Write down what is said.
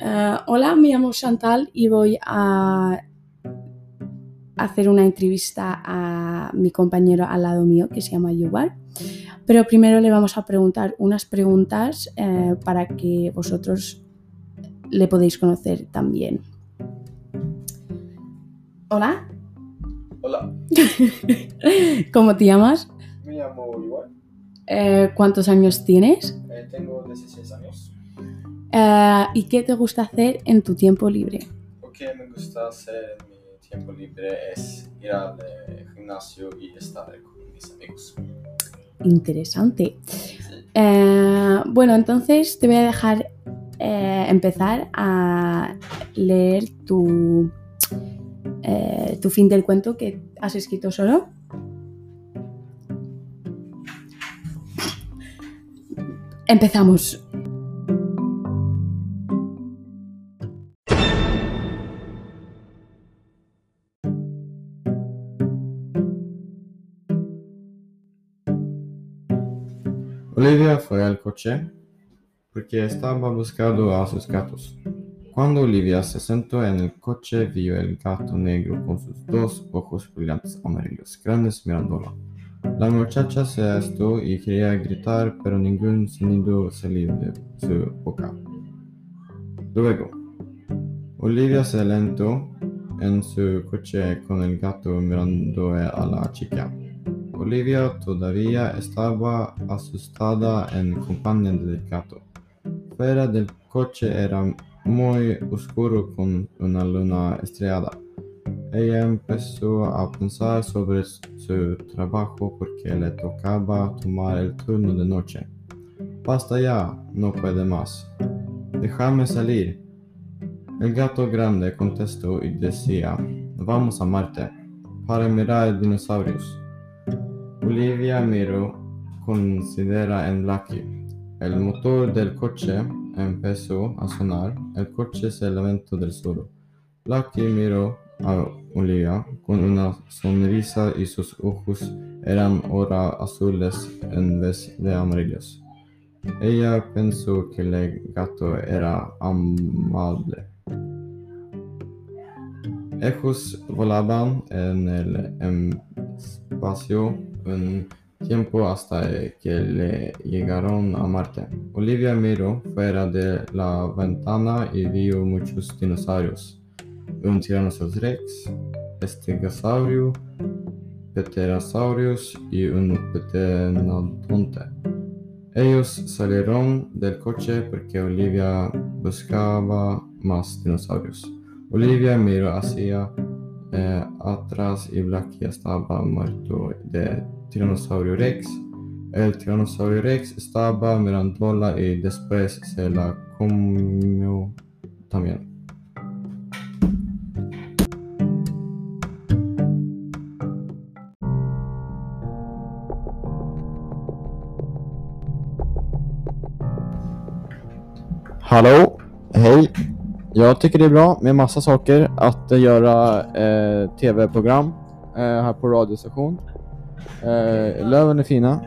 Eh, hola, me llamo Chantal y voy a hacer una entrevista a mi compañero al lado mío que se llama Yuval. Pero primero le vamos a preguntar unas preguntas eh, para que vosotros le podéis conocer también. Hola, Hola, ¿cómo te llamas? me llamo Igual, Eh, ¿Cuántos años tienes? eh, tengo 16 años. Eh, ¿Y qué te gusta hacer en tu tiempo libre? Lo que me gusta hacer en mi tiempo libre es ir al eh, gimnasio y estar con mis amigos. Interesante. Sí. Eh, bueno, entonces te voy a dejar eh, empezar a leer tu, eh, tu fin del cuento que has escrito solo. Empezamos. Olivia fue al coche porque estaba buscando a sus gatos. Cuando Olivia se sentó en el coche, vio el gato negro con sus dos ojos brillantes amarillos, grandes mirándola. La muchacha se asustó y quería gritar, pero ningún sonido salió de su boca. Luego, Olivia se alentó en su coche con el gato mirando a la chica. Olivia todavía estaba asustada en compañía del gato. Fuera del coche era muy oscuro con una luna estrellada. Ella empezó a pensar sobre su trabajo porque le tocaba tomar el turno de noche. Basta ya, no puede más. Déjame salir. El gato grande contestó y decía, vamos a Marte para mirar dinosaurios. Olivia miró considera en Lucky. El motor del coche empezó a sonar. El coche se levantó del suelo. Lucky miró a Olivia con una sonrisa y sus ojos eran ahora azules en vez de amarillos. Ella pensó que el gato era amable. Ellos volaban en el espacio un tiempo hasta que le llegaron a Marte. Olivia miró fuera de la ventana y vio muchos dinosaurios. Un Tyrannosaurus rex, estegosaurio, pterosaurios y un pteranodonte. Ellos salieron del coche porque Olivia buscaba más dinosaurios. Olivia miró hacia eh, atrás y Blackie estaba muerto de Tiranosaurio Rex. El Tiranosaurio Rex estaba mirándola y después se la comió también. Hallå, hej. Jag tycker det är bra med massa saker att eh, göra eh, tv-program eh, här på radiostation. Eh, löven är fina.